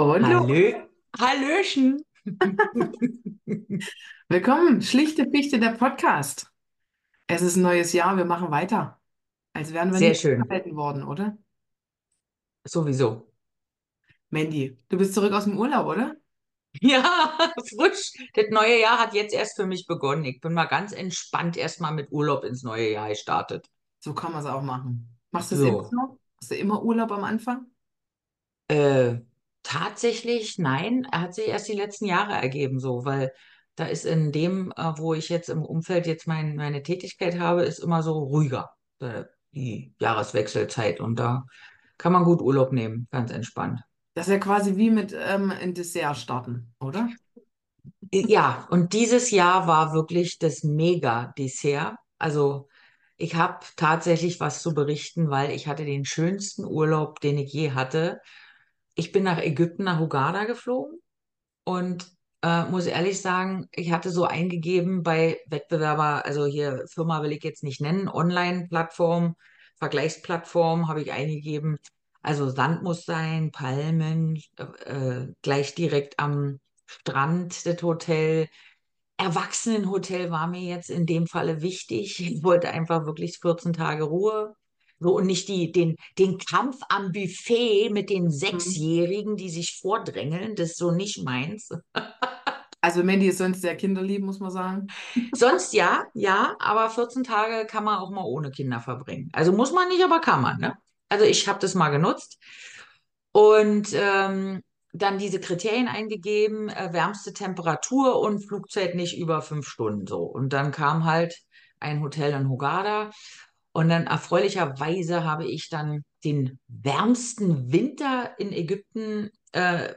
Und. Hallö, Hallöchen. Willkommen, schlichte Fichte der Podcast. Es ist ein neues Jahr, wir machen weiter. Als wären wir Sehr nicht schön. gehalten worden, oder? Sowieso. Mandy, du bist zurück aus dem Urlaub, oder? Ja, frisch. Das neue Jahr hat jetzt erst für mich begonnen. Ich bin mal ganz entspannt erstmal mit Urlaub ins neue Jahr gestartet. So kann man es auch machen. Machst du es immer So. so? Hast du immer Urlaub am Anfang? Äh, tatsächlich, nein, er hat sich erst die letzten Jahre ergeben, so, weil da ist in dem, äh, wo ich jetzt im Umfeld jetzt mein, meine Tätigkeit habe, ist immer so ruhiger, äh, die Jahreswechselzeit. Und da kann man gut Urlaub nehmen, ganz entspannt. Das ist ja quasi wie mit ähm, ein Dessert starten, oder? Ja, und dieses Jahr war wirklich das Mega-Dessert. Also ich habe tatsächlich was zu berichten, weil ich hatte den schönsten Urlaub, den ich je hatte. Ich bin nach Ägypten, nach Hurghada geflogen und äh, muss ehrlich sagen, ich hatte so eingegeben bei Wettbewerber, also hier Firma will ich jetzt nicht nennen, Online-Plattform, Vergleichsplattform habe ich eingegeben. Also Sand muss sein, Palmen, äh, gleich direkt am Strand, das Hotel. Erwachsenenhotel war mir jetzt in dem Falle wichtig. Ich wollte einfach wirklich 14 Tage Ruhe. So, und nicht die, den, den Kampf am Buffet mit den Mhm. Sechsjährigen, die sich vordrängeln, das ist so nicht meins. Also Mandy ist sonst sehr kinderlieb, muss man sagen. Sonst ja, ja, aber 14 Tage kann man auch mal ohne Kinder verbringen. Also muss man nicht, aber kann man, ne? Also ich habe das mal genutzt und ähm, dann diese Kriterien eingegeben, äh, wärmste Temperatur und Flugzeit nicht über fünf Stunden so. Und dann kam halt ein Hotel in Hurghada und dann erfreulicherweise habe ich dann den wärmsten Winter in Ägypten äh,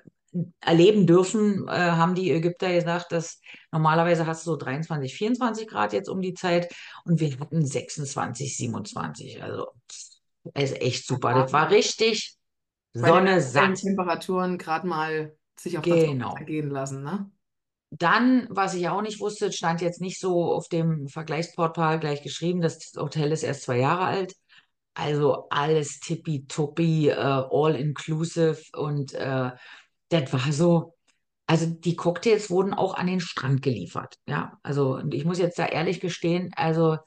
erleben dürfen, äh, haben die Ägypter gesagt, dass normalerweise hast du so 23, 24 Grad jetzt um die Zeit und wir hatten 26, 27. Also es ist echt super. Das war richtig Sonne satt. Temperaturen gerade mal sich auf Zunge Genau. zergehen lassen, ne? Dann, was ich auch nicht wusste, stand jetzt nicht so auf dem Vergleichsportal gleich geschrieben, das Hotel ist erst zwei Jahre alt. Also alles tippitoppi, äh, all inclusive und äh, das war so, also die Cocktails wurden auch an den Strand geliefert. Ja, also und ich muss jetzt da ehrlich gestehen, also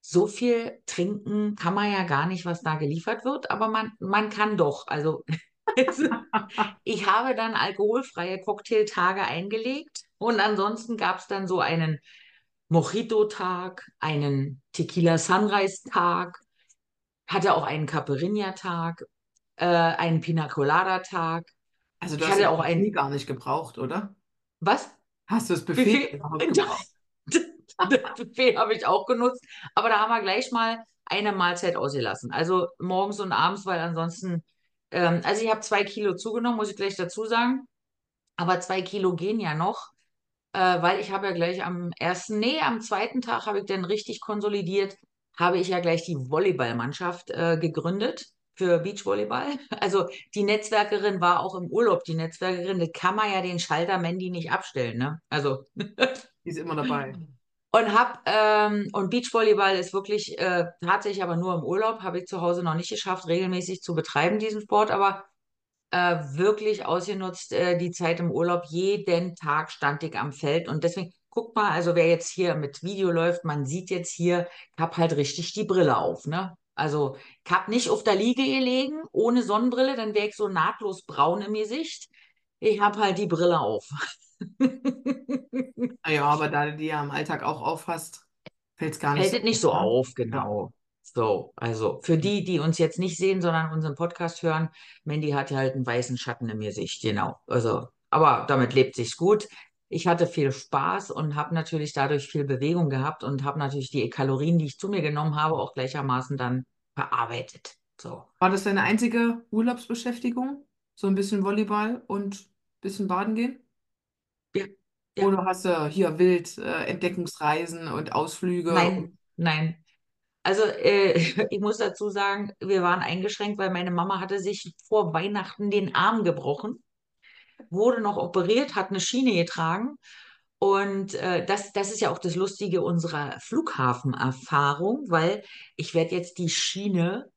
so viel trinken kann man ja gar nicht, was da geliefert wird, aber man, man kann doch. Also ich habe dann alkoholfreie Cocktailtage eingelegt und ansonsten gab es dann so einen Mojito-Tag, einen Tequila Sunrise-Tag, hatte auch einen Caipirinha-Tag, äh, einen Pina Colada-Tag. Also du Ich hast das hatte auch Buffet einen, gar nicht gebraucht, oder? was? Hast du das Buffet Buffet? gebraucht? Das Buffet habe ich auch genutzt, aber da haben wir gleich mal eine Mahlzeit ausgelassen. Also morgens und abends, weil ansonsten, ähm, also ich habe zwei Kilo zugenommen, muss ich gleich dazu sagen. Aber zwei Kilo gehen ja noch, äh, weil ich habe ja gleich am ersten, nee, am zweiten Tag habe ich dann richtig konsolidiert, habe ich ja gleich die Volleyballmannschaft äh, gegründet für Beachvolleyball. Also die Netzwerkerin war auch im Urlaub, die Netzwerkerin, das kann man ja den Schalter Mandy nicht abstellen, ne? Also Die ist immer dabei. und hab ähm, und Beachvolleyball ist wirklich äh, tatsächlich aber nur im Urlaub, habe ich zu Hause noch nicht geschafft, regelmäßig zu betreiben, diesen Sport, aber äh, wirklich ausgenutzt, äh, die Zeit im Urlaub. Jeden Tag stand ich am Feld und deswegen, guck mal, also wer jetzt hier mit Video läuft, man sieht jetzt hier, ich habe halt richtig die Brille auf, ne? Also ich habe nicht auf der Liege gelegen, ohne Sonnenbrille, dann wäre ich so nahtlos braun im Gesicht. Ich habe halt die Brille auf. Ja, aber da du die ja im Alltag auch aufhast, fällt es gar nicht Fällt so nicht auf, so ne? auf, genau. So, also für die, die uns jetzt nicht sehen, sondern unseren Podcast hören, Mandy hat ja halt einen weißen Schatten im Gesicht, genau. Also, aber damit lebt sich's gut. Ich hatte viel Spaß und habe natürlich dadurch viel Bewegung gehabt und habe natürlich die Kalorien, die ich zu mir genommen habe, auch gleichermaßen dann verarbeitet. So. War das deine einzige Urlaubsbeschäftigung? So ein bisschen Volleyball und ein bisschen baden gehen? Ja, ja. Oder hast du hier wild äh, Entdeckungsreisen und Ausflüge? Nein, nein. Also äh, ich muss dazu sagen, wir waren eingeschränkt, weil meine Mama hatte sich vor Weihnachten den Arm gebrochen. wurde noch operiert, hat eine Schiene getragen. Und äh, das, das ist ja auch das Lustige unserer Flughafenerfahrung, weil ich werde jetzt die Schiene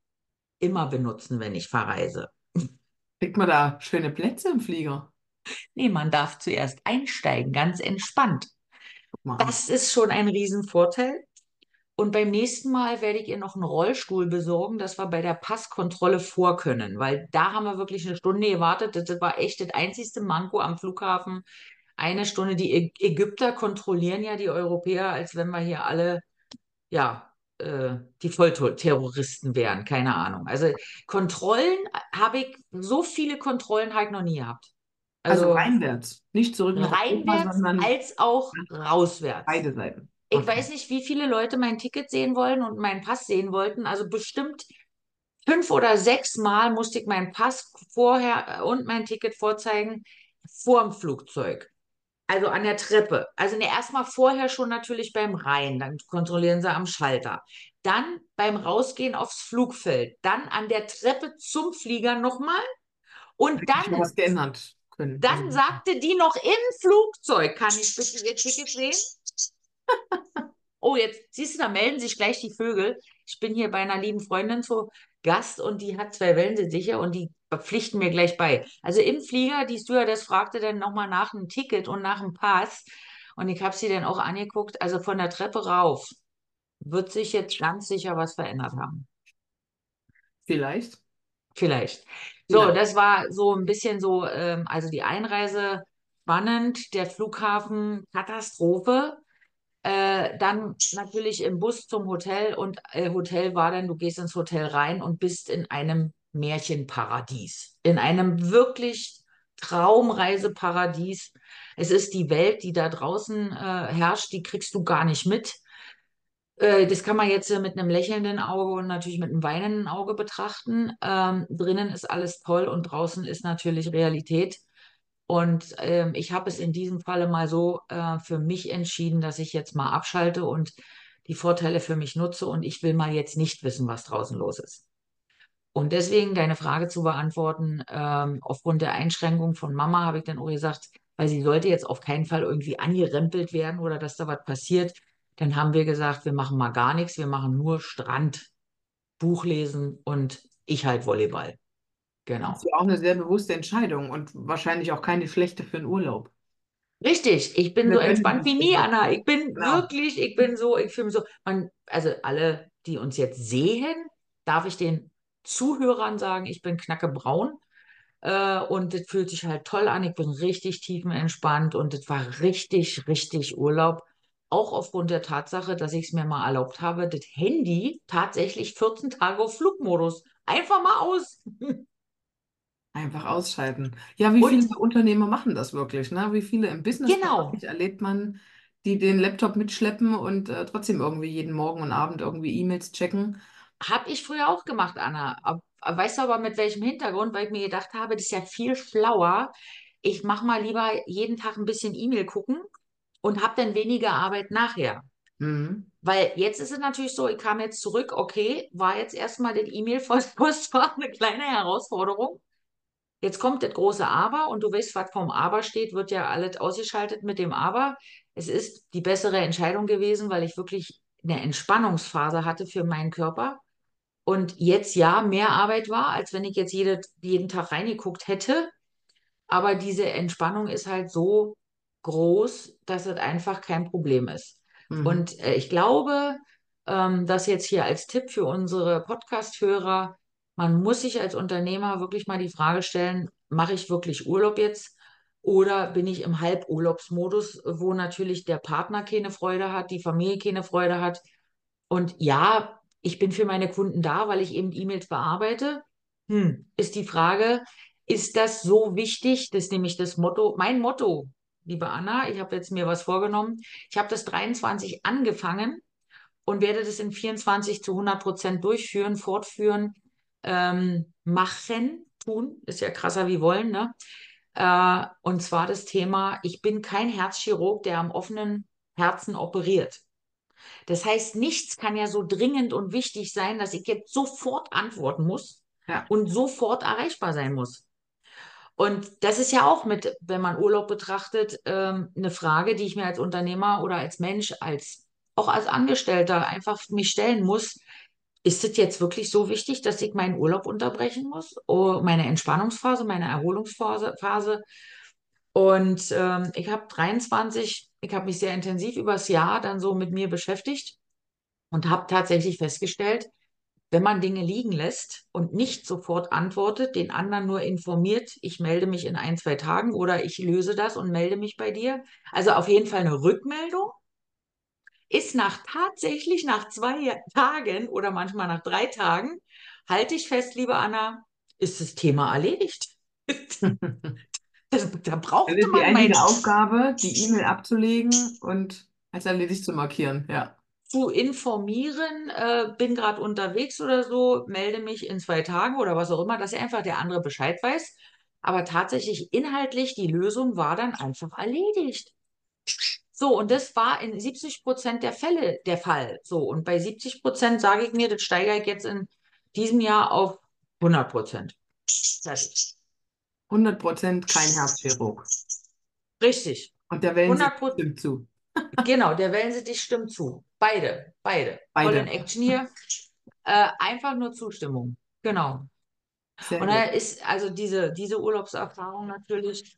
immer benutzen, wenn ich verreise. Kriegt man da schöne Plätze im Flieger? Nee, man darf zuerst einsteigen, ganz entspannt. An. Das ist schon ein Riesenvorteil. Und beim nächsten Mal werde ich ihr noch einen Rollstuhl besorgen, dass wir bei der Passkontrolle vor können, weil da haben wir wirklich eine Stunde gewartet. Das war echt das einzigste Manko am Flughafen. Eine Stunde. Die Ägypter kontrollieren ja die Europäer, als wenn wir hier alle, ja, äh, die Vollterroristen wären. Keine Ahnung. Also Kontrollen habe ich, so viele Kontrollen habe ich noch nie gehabt. Also Also reinwärts, nicht zurück nach Europa, reinwärts sondern als auch rauswärts. beide Seiten. Ich Okay. weiß nicht, wie viele Leute mein Ticket sehen wollen und meinen Pass sehen wollten. Also bestimmt fünf oder sechs Mal musste ich meinen Pass vorher und mein Ticket vorzeigen vorm Flugzeug. Also an der Treppe. Also ne, erstmal vorher schon natürlich beim Rein, dann kontrollieren sie am Schalter. Dann beim Rausgehen aufs Flugfeld. Dann an der Treppe zum Flieger nochmal. Und ich dann, was geändert können. Also, dann sagte die noch im Flugzeug, kann ich bitte ihr Ticket sehen? Oh, jetzt siehst du, da melden sich gleich die Vögel. Ich bin hier bei einer lieben Freundin zu Gast und die hat zwei Wellensittiche und die pflichten mir gleich bei. Also im Flieger, die Stewardess fragte dann nochmal nach einem Ticket und nach einem Pass und ich habe sie dann auch angeguckt. Also von der Treppe rauf wird sich jetzt ganz sicher was verändert haben. vielleicht, Vielleicht. So, vielleicht. das war so ein bisschen so, ähm, also die Einreise spannend, der Flughafen Katastrophe. Äh, dann natürlich im Bus zum Hotel und äh, Hotel war dann, du gehst ins Hotel rein und bist in einem Märchenparadies, in einem wirklich Traumreiseparadies. Es ist die Welt, die da draußen äh, herrscht, die kriegst du gar nicht mit. Äh, das kann man jetzt äh, mit einem lächelnden Auge und natürlich mit einem weinenden Auge betrachten. Ähm, drinnen ist alles toll und draußen ist natürlich Realität. Und ähm, ich habe es in diesem Falle mal so äh, für mich entschieden, dass ich jetzt mal abschalte und die Vorteile für mich nutze und ich will mal jetzt nicht wissen, was draußen los ist. Und deswegen deine Frage zu beantworten, ähm, aufgrund der Einschränkung von Mama habe ich dann auch gesagt, weil sie sollte jetzt auf keinen Fall irgendwie angerempelt werden oder dass da was passiert. Dann haben wir gesagt, wir machen mal gar nichts, wir machen nur Strand, Buch lesen und ich halt Volleyball. Das ist Genau. ja auch eine sehr bewusste Entscheidung und wahrscheinlich auch keine schlechte für einen Urlaub. Richtig, ich bin so entspannt wie nie. Anna. Ich bin Genau. wirklich, ich bin so, ich fühle mich so, man, also alle, die uns jetzt sehen, darf ich den Zuhörern sagen, ich bin knackebraun. Äh, und das fühlt sich halt toll an. Ich bin richtig tiefenentspannt und das war richtig, richtig Urlaub. Auch aufgrund der Tatsache, dass ich es mir mal erlaubt habe, das Handy tatsächlich 14 Tage auf Flugmodus. Einfach mal aus. Einfach ausschalten. Ja, wie Und viele Unternehmer machen das wirklich, ne? Wie viele im genau, Businessbereich erlebt man, die den Laptop mitschleppen und äh, trotzdem irgendwie jeden Morgen und Abend irgendwie E-Mails checken? habe ich früher auch gemacht, Anna. Ab- Weißt du aber mit welchem Hintergrund? Weil ich mir gedacht habe, das ist ja viel schlauer. Ich mache mal lieber jeden Tag ein bisschen E-Mail gucken und habe dann weniger Arbeit nachher. Mhm. Weil jetzt ist es natürlich so, ich kam jetzt zurück, okay, war jetzt erstmal den E-Mail-Post war eine kleine Herausforderung. Jetzt kommt das große Aber und du weißt, was vom Aber steht, wird ja alles ausgeschaltet mit dem Aber. Es ist die bessere Entscheidung gewesen, weil ich wirklich eine Entspannungsphase hatte für meinen Körper und jetzt ja mehr Arbeit war, als wenn ich jetzt jede, jeden Tag reingeguckt hätte. Aber diese Entspannung ist halt so groß, dass es einfach kein Problem ist. Mhm. Und äh, ich glaube, ähm, dass jetzt hier als Tipp für unsere Podcast-Hörer, man muss sich als Unternehmer wirklich mal die Frage stellen, mache ich wirklich Urlaub jetzt? Oder bin ich im Halburlaubsmodus, wo natürlich der Partner keine Freude hat, die Familie keine Freude hat? Und ja, ich bin für meine Kunden da, weil ich eben E-Mails bearbeite. Hm, ist die Frage, ist das so wichtig? Das ist nämlich das Motto, mein Motto, liebe Anna, ich habe jetzt mir was vorgenommen. Ich habe das 23 angefangen und werde das in 24 zu 100 Prozent durchführen, fortführen, ähm, machen, tun. Ist ja krasser wie wollen, ne? Äh, und zwar das Thema, ich bin kein Herzchirurg, der am offenen Herzen operiert. Das heißt, nichts kann ja so dringend und wichtig sein, dass ich jetzt sofort antworten muss Ja. und sofort erreichbar sein muss. Und das ist ja auch mit, wenn man Urlaub betrachtet, ähm, eine Frage, die ich mir als Unternehmer oder als Mensch, als auch als Angestellter einfach mich stellen muss. Ist es jetzt wirklich so wichtig, dass ich meinen Urlaub unterbrechen muss? Oh, meine Entspannungsphase, meine Erholungsphase, Phase. Und ähm, ich habe 23, ich habe mich sehr intensiv übers Jahr dann so mit mir beschäftigt und habe tatsächlich festgestellt, wenn man Dinge liegen lässt und nicht sofort antwortet, den anderen nur informiert, ich melde mich in ein, zwei Tagen oder ich löse das und melde mich bei dir. Also auf jeden Fall eine Rückmeldung ist nach tatsächlich nach zwei Tagen oder manchmal nach drei Tagen, halte ich fest, liebe Anna, ist das Thema erledigt. Das, da die man mein einzige Aufgabe, die E-Mail abzulegen und als erledigt zu markieren. Ja. zu informieren, äh, bin gerade unterwegs oder so, melde mich in zwei Tagen oder was auch immer, dass einfach der andere Bescheid weiß. Aber tatsächlich inhaltlich, die Lösung war dann einfach erledigt. So, und das war in 70 Prozent der Fälle der Fall. So, und bei 70 Prozent sage ich mir, das steigere ich jetzt in diesem Jahr auf 100 Prozent. Fertig. 100% kein Herzchirurg. Richtig. Und der Wellen 100 Prozent. stimmt zu. Genau, der Wellensittich stimmt zu. Beide, beide. Beide. Voll in Action hier. Äh, einfach nur Zustimmung. Genau. Sehr Und da ist also diese, diese Urlaubserfahrung natürlich,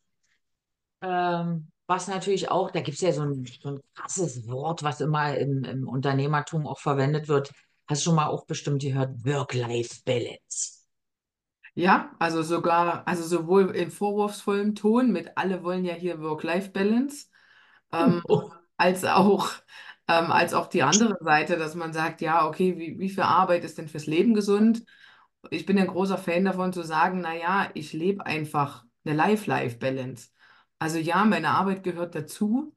ähm, was natürlich auch, da gibt es ja so ein, so ein krasses Wort, was immer im, im Unternehmertum auch verwendet wird. Hast du schon mal auch bestimmt gehört, Work-Life-Balance. Ja, also sogar, also sowohl in vorwurfsvollem Ton mit alle wollen ja hier Work-Life-Balance, ähm, Oh, als auch, ähm, als auch die andere Seite, dass man sagt, ja, okay, wie, wie viel Arbeit ist denn fürs Leben gesund? Ich bin ein großer Fan davon zu sagen, naja, ich lebe einfach eine Life-Life-Balance. Also ja, meine Arbeit gehört dazu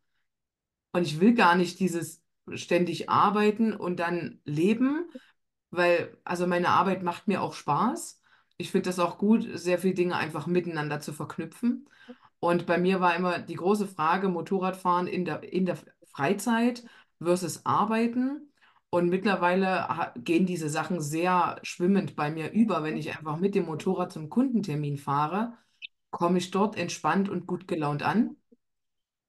und ich will gar nicht dieses ständig arbeiten und dann leben, weil also meine Arbeit macht mir auch Spaß. Ich finde das auch gut, sehr viele Dinge einfach miteinander zu verknüpfen. Und bei mir war immer die große Frage, Motorradfahren in der, in der Freizeit versus Arbeiten. Und mittlerweile gehen diese Sachen sehr schwimmend bei mir über. Wenn ich einfach mit dem Motorrad zum Kundentermin fahre, komme ich dort entspannt und gut gelaunt an.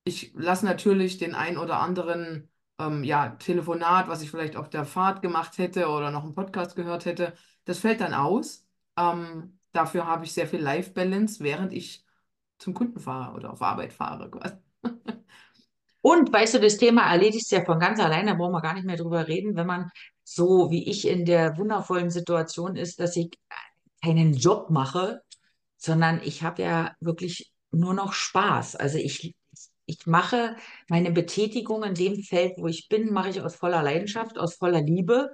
Ich lasse natürlich den ein oder anderen ähm, ja, Telefonat, was ich vielleicht auf der Fahrt gemacht hätte oder noch einen Podcast gehört hätte, das fällt dann aus. Ähm, dafür habe ich sehr viel Life-Balance, während ich zum Kunden fahre oder auf Arbeit fahre. Und weißt du, das Thema erledigt sich ja von ganz alleine, da brauchen wir gar nicht mehr drüber reden, wenn man so wie ich in der wundervollen Situation ist, dass ich keinen Job mache, sondern ich habe ja wirklich nur noch Spaß. Also ich, ich mache meine Betätigung in dem Feld, wo ich bin, mache ich aus voller Leidenschaft, aus voller Liebe.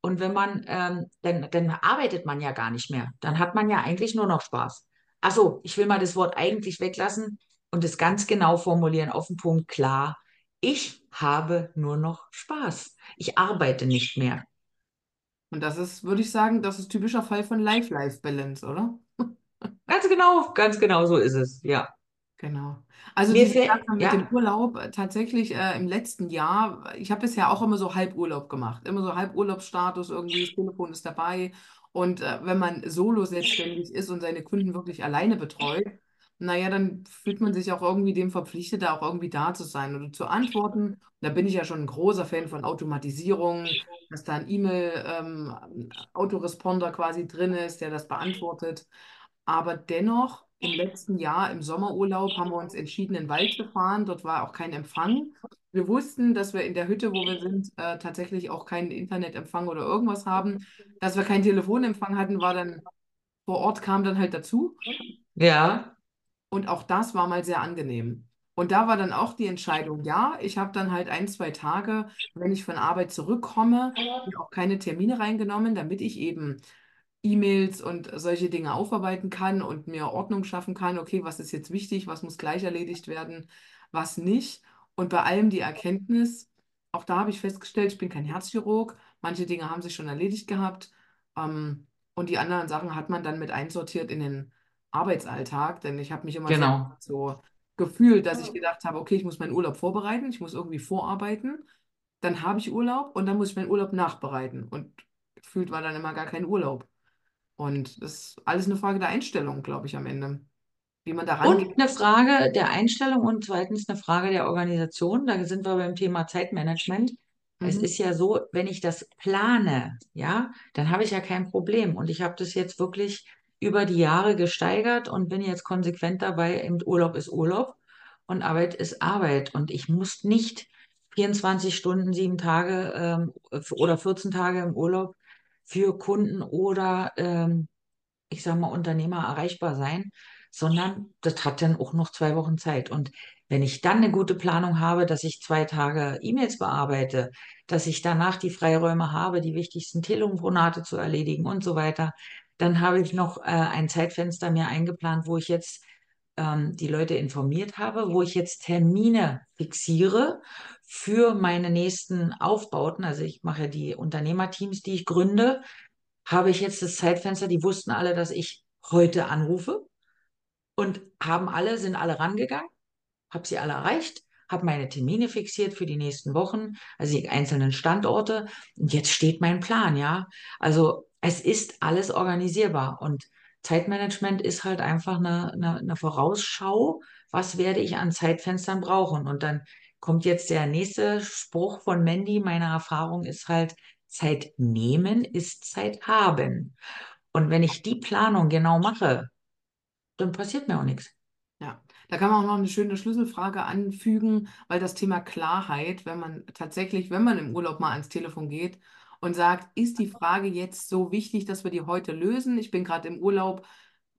Und wenn man, ähm, dann, dann arbeitet man ja gar nicht mehr. Dann hat man ja eigentlich nur noch Spaß. Ach so, ich will mal das Wort eigentlich weglassen und es ganz genau formulieren, auf den Punkt klar. Ich habe nur noch Spaß. Ich arbeite nicht mehr. Und das ist, würde ich sagen, das ist typischer Fall von Life-Life-Balance, oder? Ganz genau, ganz genau so ist es. Ja. Genau. Also Mir diese fällt, Sache mit dem ja, Urlaub, äh, tatsächlich äh, im letzten Jahr, ich habe bisher auch immer so Halburlaub gemacht, immer so Halburlaubsstatus, irgendwie das Telefon ist dabei. Und äh, wenn man solo selbstständig ist und seine Kunden wirklich alleine betreut, naja, dann fühlt man sich auch irgendwie dem verpflichtet, da auch irgendwie da zu sein oder zu antworten. Da bin ich ja schon ein großer Fan von Automatisierung, dass da ein E-Mail-Autoresponder quasi drin ist, der das beantwortet. Aber dennoch, im letzten Jahr im Sommerurlaub haben wir uns entschieden, in den Wald zu fahren. Dort war auch kein Empfang. Wir wussten, dass wir in der Hütte, wo wir sind, äh, tatsächlich auch keinen Internetempfang oder irgendwas haben. Dass wir keinen Telefonempfang hatten, war dann vor Ort, kam dann halt dazu. ja, Und auch das war mal sehr angenehm. Und da war dann auch die Entscheidung, ja, ich habe dann halt ein, zwei Tage, wenn ich von Arbeit zurückkomme, auch keine Termine reingenommen, damit ich eben E-Mails und solche Dinge aufarbeiten kann und mir Ordnung schaffen kann, okay, was ist jetzt wichtig, was muss gleich erledigt werden, was nicht. Und bei allem die Erkenntnis, auch da habe ich festgestellt, ich bin kein Herzchirurg, manche Dinge haben sich schon erledigt gehabt. Ähm, und die anderen Sachen hat man dann mit einsortiert in den Arbeitsalltag, denn ich habe mich immer genau. so gefühlt, dass ich gedacht habe, okay, ich muss meinen Urlaub vorbereiten, ich muss irgendwie vorarbeiten, dann habe ich Urlaub und dann muss ich meinen Urlaub nachbereiten. Und gefühlt war dann immer gar kein Urlaub. Und das ist alles eine Frage der Einstellung, glaube ich, am Ende. Wie man da rangeht. Und eine Frage der Einstellung und zweitens eine Frage der Organisation. Da sind wir beim Thema Zeitmanagement. Es Mhm. ist ja so, wenn ich das plane, ja, dann habe ich ja kein Problem. Und ich habe das jetzt wirklich über die Jahre gesteigert und bin jetzt konsequent dabei. Im Urlaub ist Urlaub und Arbeit ist Arbeit. Und ich muss nicht 24 Stunden, sieben Tage ähm, oder 14 Tage im Urlaub für Kunden oder ähm, ich sag mal, Unternehmer erreichbar sein, sondern das hat dann auch noch zwei Wochen Zeit. Und wenn ich dann eine gute Planung habe, dass ich zwei Tage E-Mails bearbeite, dass ich danach die Freiräume habe, die wichtigsten Telefonate zu erledigen und so weiter, dann habe ich noch äh, ein Zeitfenster mir eingeplant, wo ich jetzt ähm, die Leute informiert habe, wo ich jetzt Termine fixiere für meine nächsten Aufbauten. Also ich mache die Unternehmerteams, die ich gründe habe ich jetzt das Zeitfenster, die wussten alle, dass ich heute anrufe und haben alle, sind alle rangegangen, habe sie alle erreicht, habe meine Termine fixiert für die nächsten Wochen, also die einzelnen Standorte. Und jetzt steht mein Plan, ja. Also es ist alles organisierbar und Zeitmanagement ist halt einfach eine, eine, eine Vorausschau, was werde ich an Zeitfenstern brauchen. Und dann kommt jetzt der nächste Spruch von Mandy. Meine Erfahrung ist halt, Zeit nehmen ist Zeit haben. Und wenn ich die Planung genau mache, dann passiert mir auch nichts. Ja, da kann man auch noch eine schöne Schlüsselfrage anfügen, weil das Thema Klarheit, wenn man tatsächlich, wenn man im Urlaub mal ans Telefon geht und sagt, ist die Frage jetzt so wichtig, dass wir die heute lösen? Ich bin gerade im Urlaub,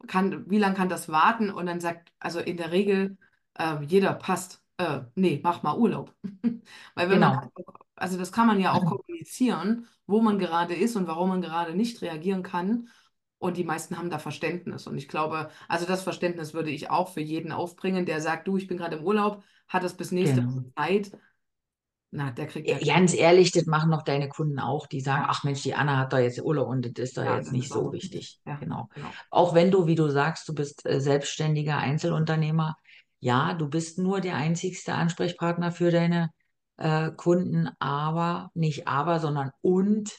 kann, wie lange kann das warten? Und dann sagt, also in der Regel, äh, jeder passt, äh, nee, mach mal Urlaub. Weil wenn man, Genau. also das kann man ja auch kommunizieren, wo man gerade ist und warum man gerade nicht reagieren kann. Und die meisten haben da Verständnis. Und ich glaube, also das Verständnis würde ich auch für jeden aufbringen, der sagt, du, ich bin gerade im Urlaub, hat es bis nächste Woche Genau. Zeit. Na, der kriegt ja, Ganz ehrlich, das machen noch deine Kunden auch, die sagen, ach Mensch, die Anna hat da jetzt Urlaub und das ist da ja, jetzt nicht so wichtig. Ja, Genau. genau. Auch wenn du, wie du sagst, du bist äh, selbstständiger Einzelunternehmer, ja, du bist nur der einzigste Ansprechpartner für deine äh, Kunden, aber nicht aber, sondern und.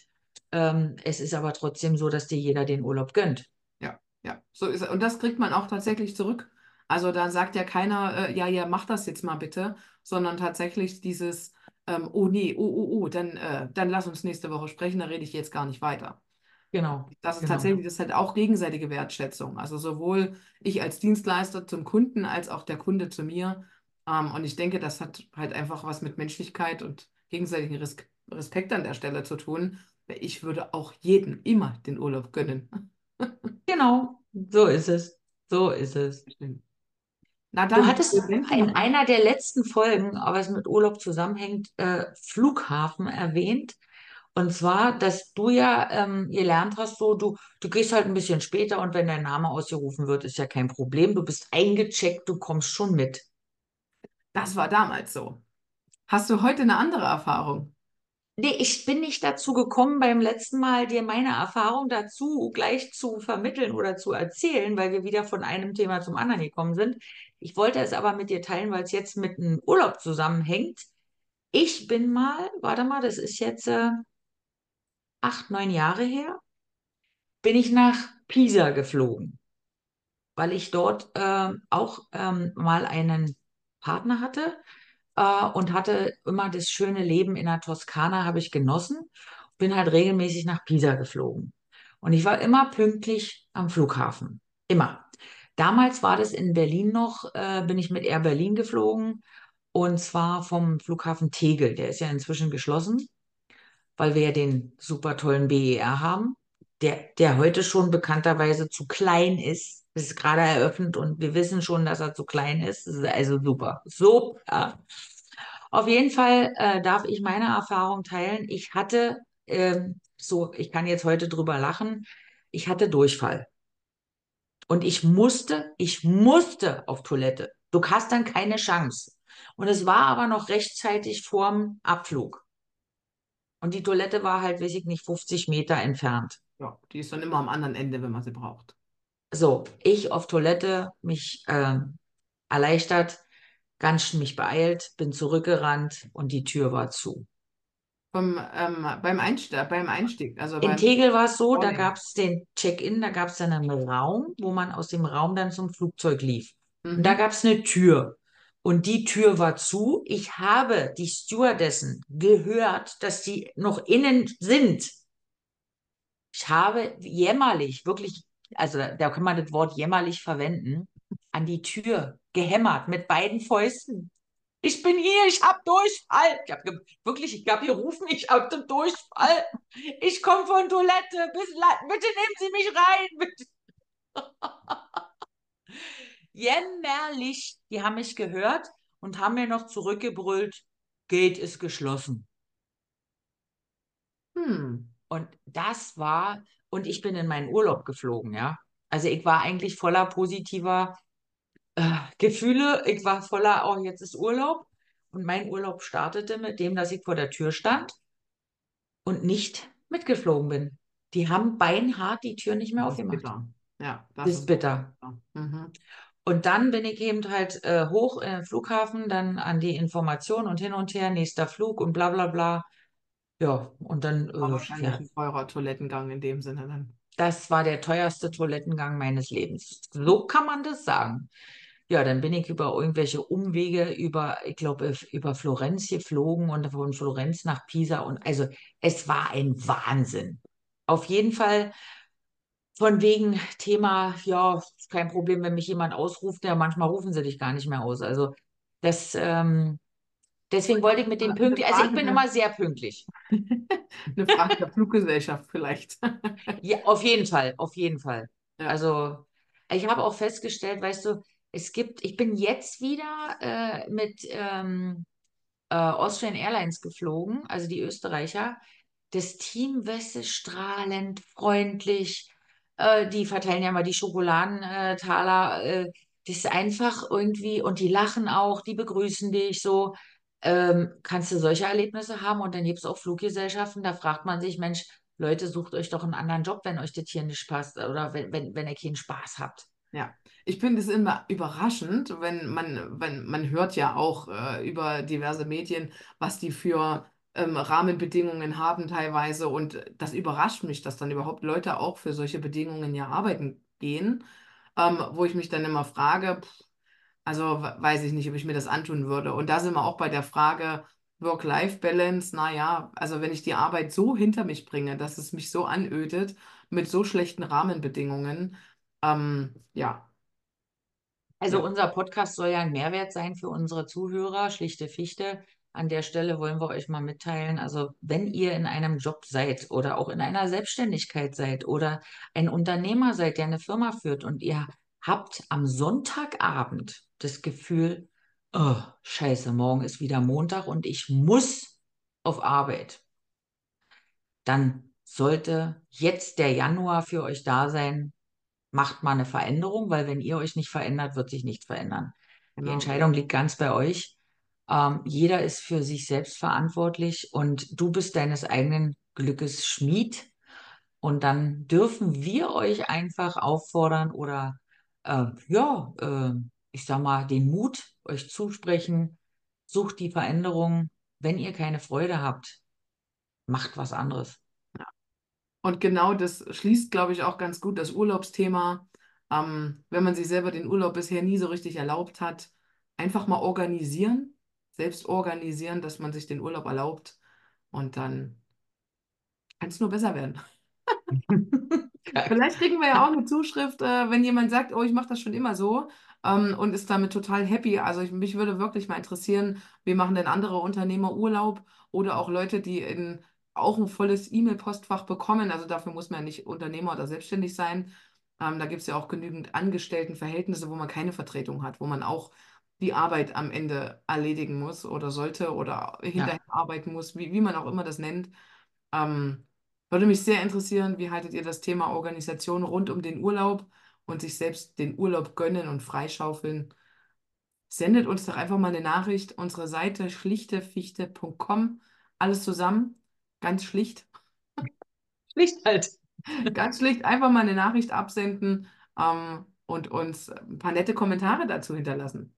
Ähm, es ist aber trotzdem so, dass dir jeder den Urlaub gönnt. Ja, ja, so ist. Und das kriegt man auch tatsächlich zurück. Also da sagt ja keiner, äh, ja, ja, mach das jetzt mal bitte, sondern tatsächlich dieses, ähm, oh nee, oh, oh, oh, dann, äh, dann lass uns nächste Woche sprechen, da rede ich jetzt gar nicht weiter. Genau, Das ist genau. tatsächlich, das ist halt auch gegenseitige Wertschätzung. Also sowohl ich als Dienstleister zum Kunden als auch der Kunde zu mir. Ähm, und ich denke, das hat halt einfach was mit Menschlichkeit und gegenseitigen Res Respekt an der Stelle zu tun. Ich würde auch jedem immer den Urlaub gönnen. Genau, so ist es. So ist es. Na Du dann, hattest wir wenden in einer der letzten Folgen, aber es mit Urlaub zusammenhängt, äh, Flughafen erwähnt. Und zwar, dass du ja ähm, gelernt hast, so du, du gehst halt ein bisschen später und wenn dein Name ausgerufen wird, ist ja kein Problem. Du bist eingecheckt, du kommst schon mit. Das war damals so. Hast du heute eine andere Erfahrung? Nee, ich bin nicht dazu gekommen, beim letzten Mal dir meine Erfahrung dazu gleich zu vermitteln oder zu erzählen, weil wir wieder von einem Thema zum anderen gekommen sind. Ich wollte es aber mit dir teilen, weil es jetzt mit einem Urlaub zusammenhängt. Ich bin mal, warte mal, das ist jetzt äh, acht, neun Jahre her, bin ich nach Pisa geflogen, weil ich dort äh, auch ähm, mal einen Partner hatte äh, und hatte immer das schöne Leben in der Toskana, habe ich genossen, bin halt regelmäßig nach Pisa geflogen. Und ich war immer pünktlich am Flughafen. Immer. Damals war das in Berlin noch, äh, bin ich mit Air Berlin geflogen und zwar vom Flughafen Tegel. Der ist ja inzwischen geschlossen. weil wir ja den super tollen BER haben, der, der heute schon bekannterweise zu klein ist. Es ist gerade eröffnet und wir wissen schon, dass er zu klein ist. Ist also super. Super. Auf jeden Fall äh, darf ich meine Erfahrung teilen. Ich hatte, ähm, so, ich kann jetzt heute drüber lachen, ich hatte Durchfall. Und ich musste, ich musste auf Toilette. Du hast dann keine Chance. Und es war aber noch rechtzeitig vorm Abflug. Und die Toilette war halt, weiß ich nicht, 50 Meter entfernt. Ja, die ist dann immer am anderen Ende, wenn man sie braucht. So, ich auf Toilette, mich äh, erleichtert, ganz schön mich beeilt, bin zurückgerannt und die Tür war zu. Beim, ähm, beim Einstieg, beim Einstieg, also In beim Tegel war es so, da Boarding. gab es den Check-in, da gab es dann einen Raum, wo man aus dem Raum dann zum Flugzeug lief. Und da Mhm. gab es eine Tür. und die Tür war zu. Ich habe die Stewardessen gehört, dass sie noch innen sind. Ich habe jämmerlich, wirklich, also da, kann man das Wort jämmerlich verwenden, an die Tür gehämmert mit beiden Fäusten. Ich bin hier, ich hab Durchfall. Ich hab wirklich, ich habe gerufen, ich hab den Durchfall. Ich komme von Toilette. Bitte, bitte nehmen Sie mich rein. Bitte. Jämmerlich. Die haben mich gehört und haben mir noch zurückgebrüllt, Gate ist geschlossen. Hm. Und das war, und ich bin in meinen Urlaub geflogen, ja. Also ich war eigentlich voller positiver äh, Gefühle. Ich war voller, oh, jetzt ist Urlaub. Und mein Urlaub startete mit dem, dass ich vor der Tür stand und nicht mitgeflogen bin. Die haben beinhart die Tür nicht mehr Das ist aufgemacht. bitter. Ja, das Das ist ist bitter. bitter. Mhm. Und dann bin ich eben halt äh, hoch in den Flughafen, dann an die Information und hin und her, nächster Flug und bla bla bla. Ja, und dann, War äh, wahrscheinlich ja, ein teurer Toilettengang in dem Sinne dann. das war der teuerste Toilettengang meines Lebens. So kann man das sagen. Ja, dann bin ich über irgendwelche Umwege über, ich glaube, über Florenz geflogen und von Florenz nach Pisa und also es war ein Wahnsinn. Auf jeden Fall von wegen Thema, ja, kein Problem, wenn mich jemand ausruft, ja, manchmal rufen sie dich gar nicht mehr aus. Also das, ähm, deswegen wollte ich mit dem pünktlich, also ich bin immer sehr pünktlich. eine Frage der Fluggesellschaft vielleicht. Ja, auf jeden Fall, auf jeden Fall. Ja. Also ich habe auch festgestellt, weißt du, es gibt, ich bin jetzt wieder äh, mit ähm, äh, Austrian Airlines geflogen, also die Österreicher. Das Team Wesse strahlend, freundlich. Äh, die verteilen ja mal die Schokoladentaler. Äh, das ist einfach irgendwie, und die lachen auch, die begrüßen dich so. Ähm, kannst du solche Erlebnisse haben? Und dann gibt es auch Fluggesellschaften, da fragt man sich, Mensch, Leute, sucht euch doch einen anderen Job, wenn euch das hier nicht passt oder wenn, wenn, wenn ihr keinen Spaß habt. Ja, ich finde es immer überraschend, wenn man, wenn man hört ja auch äh, über diverse Medien, was die für ähm, Rahmenbedingungen haben teilweise und das überrascht mich, dass dann überhaupt Leute auch für solche Bedingungen ja arbeiten gehen, ähm, wo ich mich dann immer frage, pff, also we- weiß ich nicht, ob ich mir das antun würde. Und da sind wir auch bei der Frage Work-Life-Balance. Naja, also wenn ich die Arbeit so hinter mich bringe, dass es mich so anödet mit so schlechten Rahmenbedingungen, ähm, ja, Also ja, unser Podcast soll ja ein Mehrwert sein für unsere Zuhörer, schlichte Fichte. An der Stelle wollen wir euch mal mitteilen, also wenn ihr in einem Job seid oder auch in einer Selbstständigkeit seid oder ein Unternehmer seid, der eine Firma führt und ihr habt am Sonntagabend das Gefühl, oh, scheiße, morgen ist wieder Montag und ich muss auf Arbeit, dann sollte jetzt der Januar für euch da sein, macht mal eine Veränderung, weil wenn ihr euch nicht verändert, wird sich nichts verändern. Die genau. Entscheidung liegt ganz bei euch. Ähm, jeder ist für sich selbst verantwortlich und du bist deines eigenen Glückes Schmied. Und dann dürfen wir euch einfach auffordern oder äh, ja, äh, ich sag mal, den Mut euch zusprechen. Sucht die Veränderung. Wenn ihr keine Freude habt, macht was anderes. Und genau das schließt, glaube ich, auch ganz gut das Urlaubsthema. Ähm, wenn man sich selber den Urlaub bisher nie so richtig erlaubt hat, einfach mal organisieren, selbst organisieren, dass man sich den Urlaub erlaubt und dann kann es nur besser werden. Vielleicht kriegen wir ja auch eine Zuschrift, äh, wenn jemand sagt, oh, ich mache das schon immer so ähm, und ist damit total happy. Also ich, mich würde wirklich mal interessieren, wie machen denn andere Unternehmer Urlaub oder auch Leute, die in, auch ein volles E-Mail-Postfach bekommen. Also dafür muss man ja nicht Unternehmer oder selbstständig sein. Ähm, da gibt es ja auch genügend Angestelltenverhältnisse, wo man keine Vertretung hat, wo man auch die Arbeit am Ende erledigen muss oder sollte oder hinterher Ja. arbeiten muss, wie, wie man auch immer das nennt. Ähm, würde mich sehr interessieren, wie haltet ihr das Thema Organisation rund um den Urlaub und sich selbst den Urlaub gönnen und freischaufeln? Sendet uns doch einfach mal eine Nachricht. Unsere Seite schlichtefichte.com. Alles zusammen. Ganz schlicht. Schlicht halt. Ganz schlicht. Einfach mal eine Nachricht absenden ähm, und uns ein paar nette Kommentare dazu hinterlassen.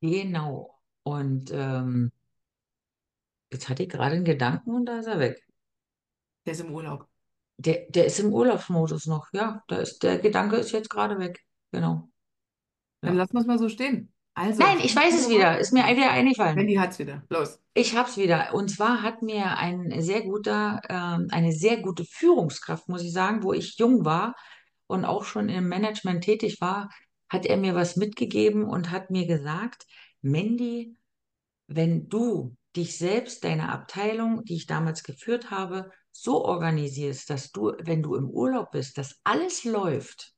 Genau. Und ähm, jetzt hatte ich gerade einen Gedanken und da ist er weg. Der ist im Urlaub. Der, der ist im Urlaubsmodus noch. Ja, da ist, der Gedanke ist jetzt gerade weg. Genau. Dann Ja. lassen wir es mal so stehen. Also, Nein, ich weiß es wieder. Ist mir wieder eingefallen. Mandy hat's wieder. Los. Ich hab's wieder. Und zwar hat mir ein sehr guter, ähm, eine sehr gute Führungskraft, muss ich sagen, wo ich jung war und auch schon im Management tätig war, hat er mir was mitgegeben und hat mir gesagt, Mandy, wenn du dich selbst, deine Abteilung, die ich damals geführt habe, so organisierst, dass du, wenn du im Urlaub bist, dass alles läuft,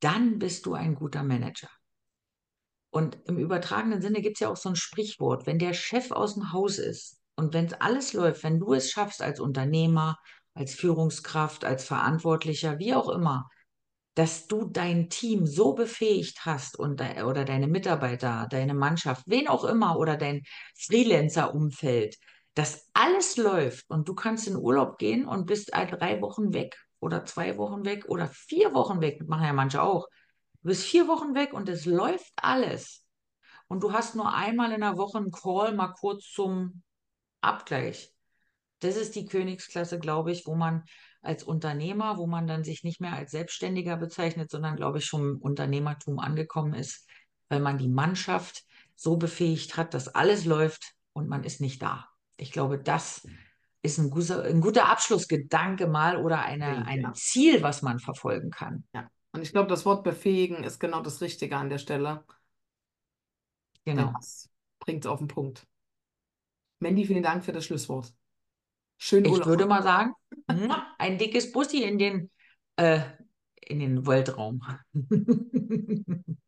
dann bist du ein guter Manager. Und im übertragenen Sinne gibt es ja auch so ein Sprichwort, wenn der Chef aus dem Haus ist und wenn alles läuft, wenn du es schaffst als Unternehmer, als Führungskraft, als Verantwortlicher, wie auch immer, dass du dein Team so befähigt hast und de oder deine Mitarbeiter, deine Mannschaft, wen auch immer oder dein Freelancer-Umfeld, dass alles läuft und du kannst in Urlaub gehen und bist drei Wochen weg oder zwei Wochen weg oder vier Wochen weg, das machen ja manche auch. Du bist vier Wochen weg und es läuft alles. Und du hast nur einmal in der Woche einen Call, mal kurz zum Abgleich. Das ist die Königsklasse, glaube ich, wo man als Unternehmer, wo man dann sich nicht mehr als Selbstständiger bezeichnet, sondern, glaube ich, schon im Unternehmertum angekommen ist, weil man die Mannschaft so befähigt hat, dass alles läuft und man ist nicht da. Ich glaube, das ist ein guter, ein guter Abschlussgedanke mal oder eine, ein. Ziel, was man verfolgen kann. Ja. Und ich glaube, das Wort befähigen ist genau das Richtige an der Stelle. Genau. das bringt es auf den Punkt. Mandy, vielen Dank für das Schlusswort. Schönen Ich würde mal sagen, mua, ein dickes Bussi in den, äh, in den Weltraum.